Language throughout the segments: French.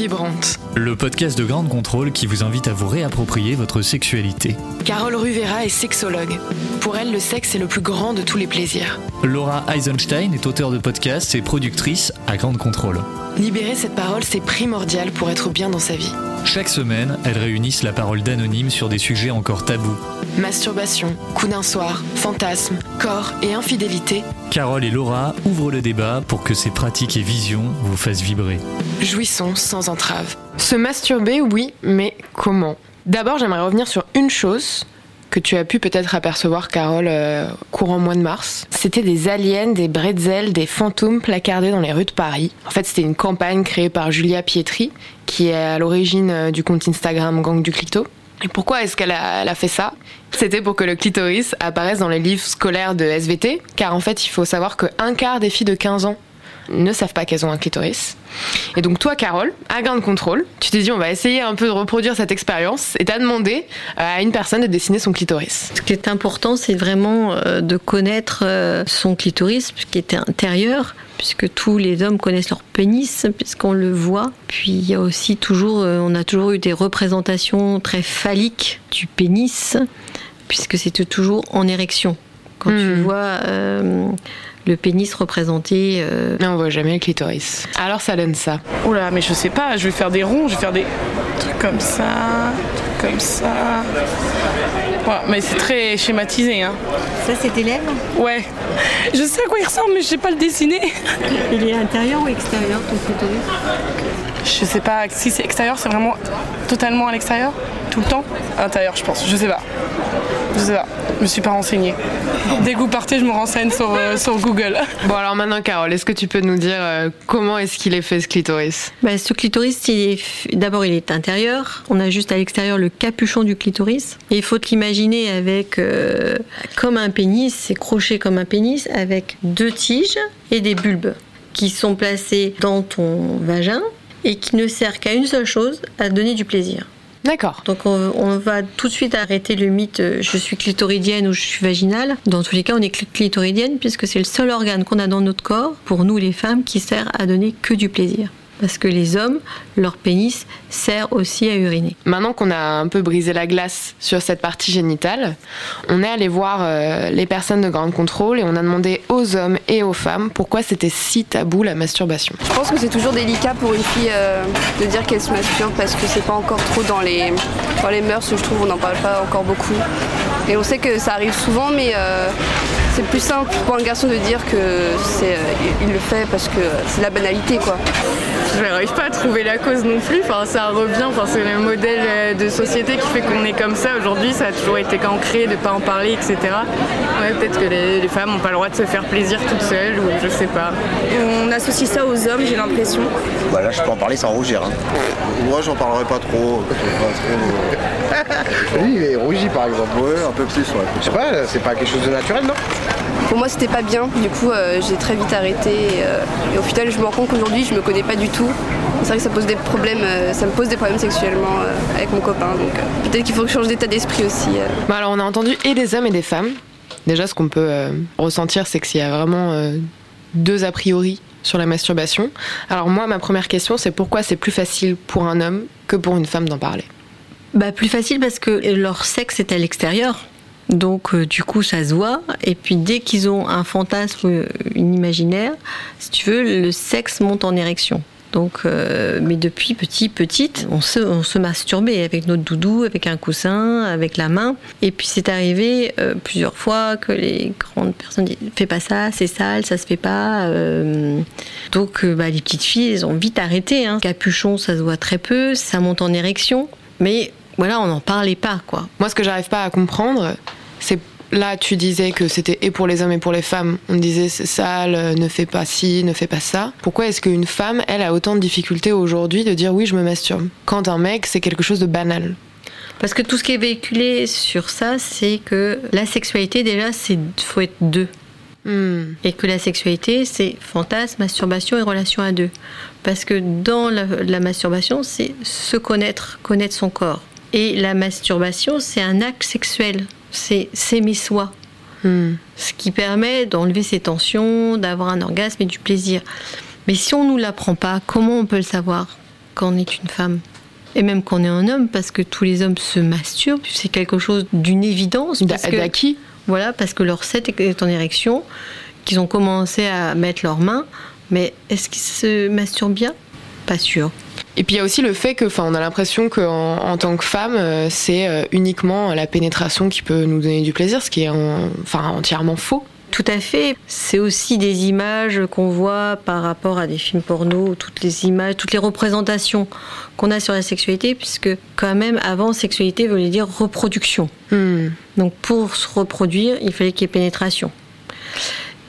Vibrante. Le podcast de Grande Contrôle qui vous invite à vous réapproprier votre sexualité. Carole Ruvera est sexologue. Pour elle, le sexe est le plus grand de tous les plaisirs. Laura Eisenstein est auteure de podcasts et productrice à Grande Contrôle. Libérer cette parole, c'est primordial pour être bien dans sa vie. Chaque semaine, elles réunissent la parole d'anonymes sur des sujets encore tabous. Masturbation, coup d'un soir, fantasme, corps et infidélité. Carole et Laura ouvrent le débat pour que ces pratiques et visions vous fassent vibrer. Jouissons sans entrave. Se masturber, oui, mais comment? D'abord, j'aimerais revenir sur une chose que tu as pu peut-être apercevoir, Carole, euh, courant mois de mars. C'était des aliens, des bretzels, des fantômes placardés dans les rues de Paris. En fait, c'était une campagne créée par Julia Pietri, qui est à l'origine euh, du compte Instagram Gang du Clito. Et pourquoi est-ce qu'elle a, fait ça? C'était pour que le clitoris apparaisse dans les livres scolaires de SVT, car en fait, il faut savoir qu'un quart des filles de 15 ans ne savent pas qu'elles ont un clitoris. Et donc toi, Carole, à gain de contrôle, tu t'es dit on va essayer un peu de reproduire cette expérience et t'as demandé euh, à une personne de dessiner son clitoris. Ce qui est important, c'est vraiment euh, de connaître euh, son clitoris, qui était intérieur, puisque tous les hommes connaissent leur pénis, puisqu'on le voit. Puis il y a aussi toujours, on a toujours eu des représentations très phalliques du pénis, puisque c'était toujours en érection. Quand tu Hmm. vois le pénis représenté. euh, Mais on voit jamais le clitoris. Alors ça donne ça. Oula, mais je sais pas, je vais faire des ronds, je vais faire des trucs comme ça, trucs comme ça. Ouais, mais c'est très schématisé, hein. Ça, c'est tes lèvres? Ouais. Je sais à quoi il ressemble, mais je sais pas le dessiner. Il est intérieur ou extérieur, ton clitoris? Je sais pas, si c'est extérieur, c'est vraiment totalement à l'extérieur? Tout le temps? Intérieur, je pense, je sais pas. Je sais pas, je me suis pas renseignée. Dès que vous partez, je me renseigne sur, euh, sur Google. Bon alors maintenant, Carole, est-ce que tu peux nous dire euh, comment est-ce qu'il est fait ce clitoris? Bah, ce clitoris, d'abord il est intérieur. On a juste à l'extérieur le capuchon du clitoris. Et il faut te l'imaginer avec euh, comme un pénis, c'est croché comme un pénis avec deux tiges et des bulbes qui sont placés dans ton vagin et qui ne servent qu'à une seule chose, à donner du plaisir. D'accord. Donc on, va tout de suite arrêter le mythe euh, je suis clitoridienne ou je suis vaginale. Dans tous les cas, on est cl- clitoridienne puisque c'est le seul organe qu'on a dans notre corps, pour nous les femmes, qui sert à donner que du plaisir. Parce que les hommes, leur pénis sert aussi à uriner. Maintenant qu'on a un peu brisé la glace sur cette partie génitale, on est allé voir euh, les personnes de Grande Contrôle et on a demandé aux hommes et aux femmes pourquoi c'était si tabou la masturbation. Je pense que c'est toujours délicat pour une fille euh, de dire qu'elle se masturbe parce que c'est pas encore trop dans les, dans les mœurs, je trouve, on n'en parle pas encore beaucoup. Et on sait que ça arrive souvent, mais euh, c'est plus simple pour un garçon de dire que c'est, euh, il le fait parce que c'est la banalité, quoi. Je n'arrive pas à trouver la cause non plus. Enfin, ça revient. Enfin, c'est le modèle euh, de société qui fait qu'on est comme ça aujourd'hui. Ça a toujours été ancré de pas en parler, etc. Ouais, peut-être que les, les femmes n'ont pas le droit de se faire plaisir toutes seules ou je sais pas. On associe ça aux hommes, j'ai l'impression. Bah là, je peux en parler sans rougir. hein. Moi, j'en parlerai pas trop. Lui, il est rougi par exemple. Ouais, un peu plus, ouais. Je sais pas, c'est pas quelque chose de naturel, non? Pour moi, c'était pas bien. Du coup, euh, j'ai très vite arrêté. Et, euh, et au final, je me rends compte qu'aujourd'hui, je me connais pas du tout. C'est vrai que ça pose des problèmes, euh, ça me pose des problèmes sexuellement euh, avec mon copain. Donc euh, peut-être qu'il faut que je change d'état d'esprit aussi. euh. Bon, alors on a entendu et des hommes et des femmes. Déjà, ce qu'on peut euh, ressentir, c'est qu'il y a vraiment euh, deux a priori sur la masturbation. Alors moi, ma première question, c'est pourquoi c'est plus facile pour un homme que pour une femme d'en parler? Bah, plus facile parce que leur sexe est à l'extérieur. Donc euh, du coup ça se voit et puis dès qu'ils ont un fantasme, une imaginaire, si tu veux, le sexe monte en érection. Donc, euh, mais depuis petit, petite, on se, on se masturbait avec notre doudou, avec un coussin, avec la main. Et puis c'est arrivé euh, plusieurs fois que les grandes personnes disent fais pas ça, c'est sale, ça se fait pas. Euh, donc euh, bah, les petites filles, elles ont vite arrêté. Hein. Capuchon, ça se voit très peu, ça monte en érection. Mais voilà, on n'en parlait pas, quoi. Moi, ce que j'arrive pas à comprendre, c'est là, tu disais que c'était et pour les hommes et pour les femmes. On disait c'est sale, euh, ne fais pas ci, ne fais pas ça. Pourquoi est-ce qu'une femme, elle, a autant de difficultés aujourd'hui de dire oui, je me masturbe? Quand un mec, c'est quelque chose de banal. Parce que tout ce qui est véhiculé sur ça, c'est que la sexualité, déjà, c'est faut être deux. Hmm. Et que la sexualité, c'est fantasme, masturbation et relation à deux. Parce que dans la, la masturbation, c'est se connaître, connaître son corps. Et la masturbation, c'est un acte sexuel. C'est s'aimer soi. Hmm. Ce qui permet d'enlever ses tensions, d'avoir un orgasme et du plaisir. Mais si on ne nous l'apprend pas, comment on peut le savoir quand on est une femme? Et même quand on est un homme, parce que tous les hommes se masturbent, c'est quelque chose d'une évidence. D'acquis voilà, parce que leur set est en érection, qu'ils ont commencé à mettre leurs mains. Mais est-ce qu'ils se masturbent bien? Pas sûr. Et puis il y a aussi le fait que, enfin, on a l'impression qu'en en tant que femme, euh, c'est euh, uniquement la pénétration qui peut nous donner du plaisir, ce qui est en- enfin, entièrement faux. Tout à fait. C'est aussi des images qu'on voit par rapport à des films porno, toutes les images, toutes les représentations qu'on a sur la sexualité, puisque quand même, avant, sexualité voulait dire reproduction. Hmm. Donc pour se reproduire, il fallait qu'il y ait pénétration.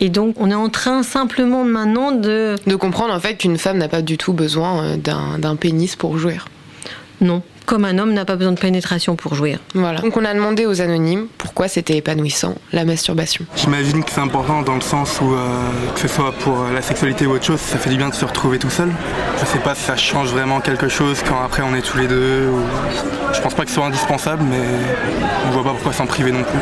Et donc on est en train simplement maintenant de... De comprendre en fait qu'une femme n'a pas du tout besoin euh, d'un pénis pour jouir. Non, comme un homme n'a pas besoin de pénétration pour jouir. Voilà. Donc on a demandé aux anonymes pourquoi c'était épanouissant, la masturbation. J'imagine que c'est important dans le sens où, euh, que ce soit pour euh, la sexualité ou autre chose, ça fait du bien de se retrouver tout seul. Je sais pas si ça change vraiment quelque chose quand après on est tous les deux. Ou... Je pense pas que ce soit indispensable, mais on voit pas pourquoi s'en priver non plus.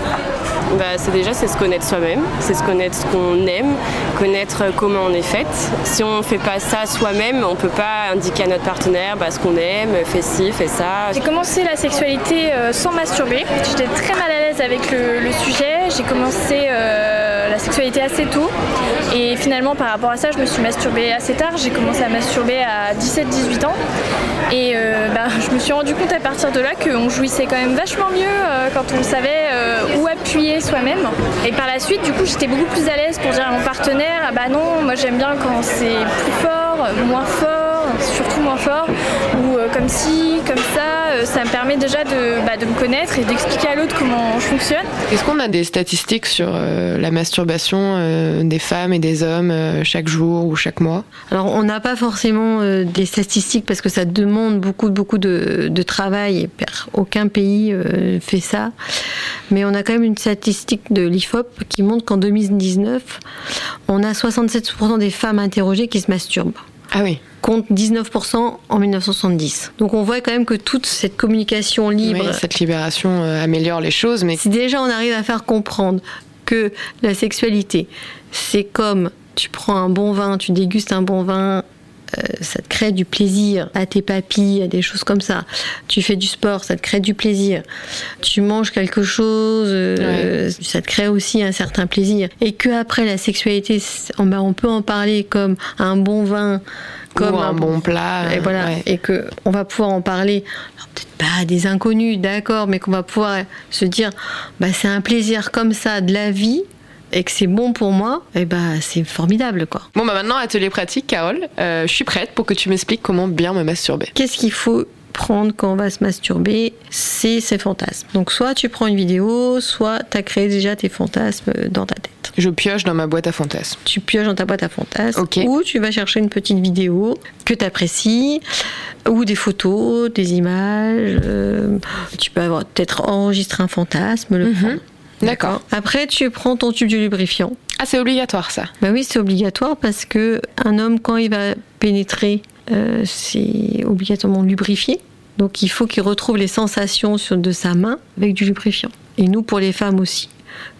Bah, c'est déjà c'est se connaître soi-même, c'est se connaître ce qu'on aime, connaître comment on est faite. Si on ne fait pas ça soi-même, on ne peut pas indiquer à notre partenaire bah, ce qu'on aime, fais ci, fais ça. J'ai commencé la sexualité euh, sans masturber. J'étais très mal à l'aise avec le, sujet. J'ai commencé euh, la sexualité assez tôt. Et finalement, par rapport à ça, je me suis masturbée assez tard. J'ai commencé à masturber à 17-18 ans. Et euh, bah, je me suis rendu compte à partir de là qu'on jouissait quand même vachement mieux euh, quand on savait euh, où appuyer soi-même. Et par la suite, du coup, j'étais beaucoup plus à l'aise pour dire à mon partenaire Ah bah non, moi j'aime bien quand c'est plus fort, moins fort, surtout moins fort, ou euh, comme ci, comme ça. Euh, ça me permet déjà de, bah, de me connaître et d'expliquer à l'autre comment je fonctionne. Est-ce qu'on a des statistiques sur euh, la masturbation euh, des femmes et des hommes euh, chaque jour ou chaque mois? Alors on n'a pas forcément euh, des statistiques parce que ça demande beaucoup beaucoup de, de travail et aucun pays euh, fait ça. Mais on a quand même une statistique de l'IFOP qui montre qu'en 2019, on a 67% des femmes interrogées qui se masturbent. Ah oui. Contre 19% en 1970. Donc on voit quand même que toute cette communication libre, Oui, cette libération euh, améliore les choses, mais si déjà on arrive à faire comprendre que la sexualité, c'est comme tu prends un bon vin, tu dégustes un bon vin, ça te crée du plaisir à tes papilles, à des choses comme ça. Tu fais du sport, ça te crée du plaisir. Tu manges quelque chose, euh, ça te crée aussi un certain plaisir. Et que après la sexualité, c'est- on peut en parler comme un bon vin, comme Ou un bon plat, Et euh, voilà, ouais. et que on va pouvoir en parler. Peut-être pas à des inconnus, d'accord, mais qu'on va pouvoir se dire, bah c'est un plaisir comme ça de la vie et que c'est bon pour moi. Et bah c'est formidable, quoi. Bon, bah maintenant, atelier pratique, Carole. Euh, je suis prête pour que tu m'expliques comment bien me masturber. Qu'est-ce qu'il faut prendre quand on va se masturber? C'est ses fantasmes. Donc soit tu prends une vidéo, soit tu as créé déjà tes fantasmes dans ta tête. Je pioche dans ma boîte à fantasmes. Tu pioches dans ta boîte à fantasmes Ok. ou tu vas chercher une petite vidéo que tu apprécies ou des photos, des images. euh, tu peux avoir peut-être enregistré un fantasme, le prendre. D'accord. Après, tu prends ton tube de lubrifiant. Ah, c'est obligatoire ça. Bah oui, c'est obligatoire parce que un homme, quand il va pénétrer, euh, c'est obligatoirement lubrifié. Donc il faut qu'il retrouve les sensations sur, de sa main avec du lubrifiant. Et nous, pour les femmes aussi.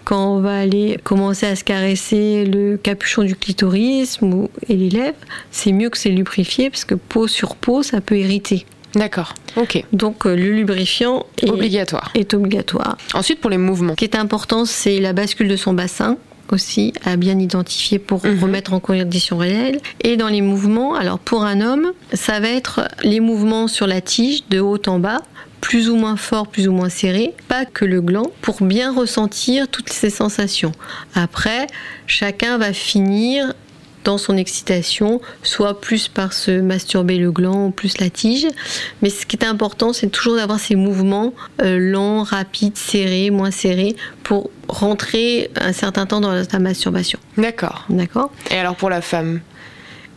Quand on va aller commencer à se caresser le capuchon du clitoris ou, et les lèvres, c'est mieux que c'est lubrifié parce que peau sur peau, ça peut irriter. D'accord. Ok. Donc euh, le lubrifiant est Obligatoire. est obligatoire. Ensuite, pour les mouvements. Ce qui est important, c'est la bascule de son bassin aussi à bien identifier pour Mhm. remettre en condition réelle. Et dans les mouvements, alors pour un homme, ça va être les mouvements sur la tige de haut en bas, plus ou moins fort, plus ou moins serré, pas que le gland, pour bien ressentir toutes ces sensations. Après, chacun va finir dans son excitation, soit plus par se masturber le gland ou plus la tige. Mais ce qui est important, c'est toujours d'avoir ces mouvements euh, lents, rapides, serrés, moins serrés, pour rentrer un certain temps dans ta masturbation. D'accord. D'accord? Et alors pour la femme?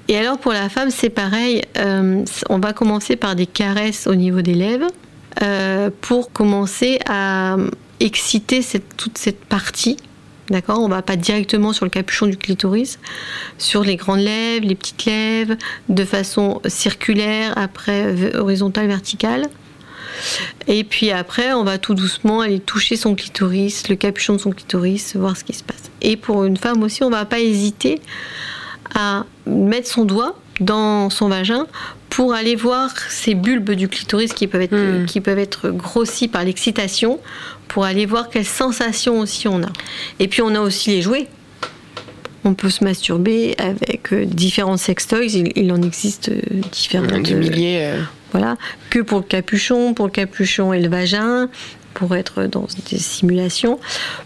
Et alors pour la femme, c'est pareil. Euh, on va commencer par des caresses au niveau des lèvres euh, pour commencer à exciter cette- toute cette partie. D'accord On va pas directement sur le capuchon du clitoris, sur les grandes lèvres, les petites lèvres, de façon circulaire, après horizontale, verticale. Et puis après, on va tout doucement aller toucher son clitoris, le capuchon de son clitoris, voir ce qui se passe. Et pour une femme aussi, on va pas hésiter à mettre son doigt dans son vagin pour aller voir ces bulbes du clitoris qui peuvent être, Hmm. qui peuvent être grossis par l'excitation, pour aller voir quelles sensations aussi on a. Et puis on a aussi les jouets. On peut se masturber avec euh, différents sextoys. Il, il en existe euh, différents. Des de- milliers. euh. Voilà, que pour le capuchon, pour le capuchon et le vagin, pour être dans des simulations.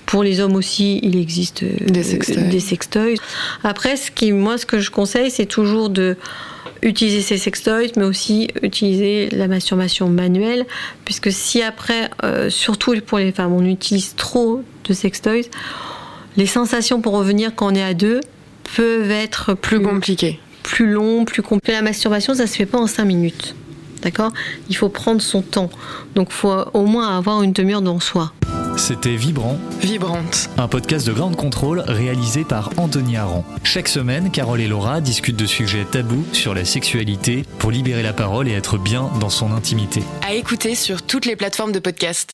Pour les hommes aussi, il existe euh, Des sextoys. des sextoys. Après, ce qui, moi, ce que je conseille, c'est toujours de utiliser ces sextoys, mais aussi utiliser la masturbation manuelle, puisque si après, euh, surtout pour les femmes, on utilise trop de sextoys, les sensations pour revenir quand on est à deux peuvent être Plus compliqué. plus long, plus complet. La masturbation, ça se fait pas en 5 minutes. D'accord? Il faut prendre son temps. Donc, faut au moins avoir une demi-heure dans soi. C'était Vibrant, Vibrante. un podcast de Ground Control réalisé par Anthony Aran. Chaque semaine, Carole et Laura discutent de sujets tabous sur la sexualité pour libérer la parole et être bien dans son intimité. À écouter sur toutes les plateformes de podcast.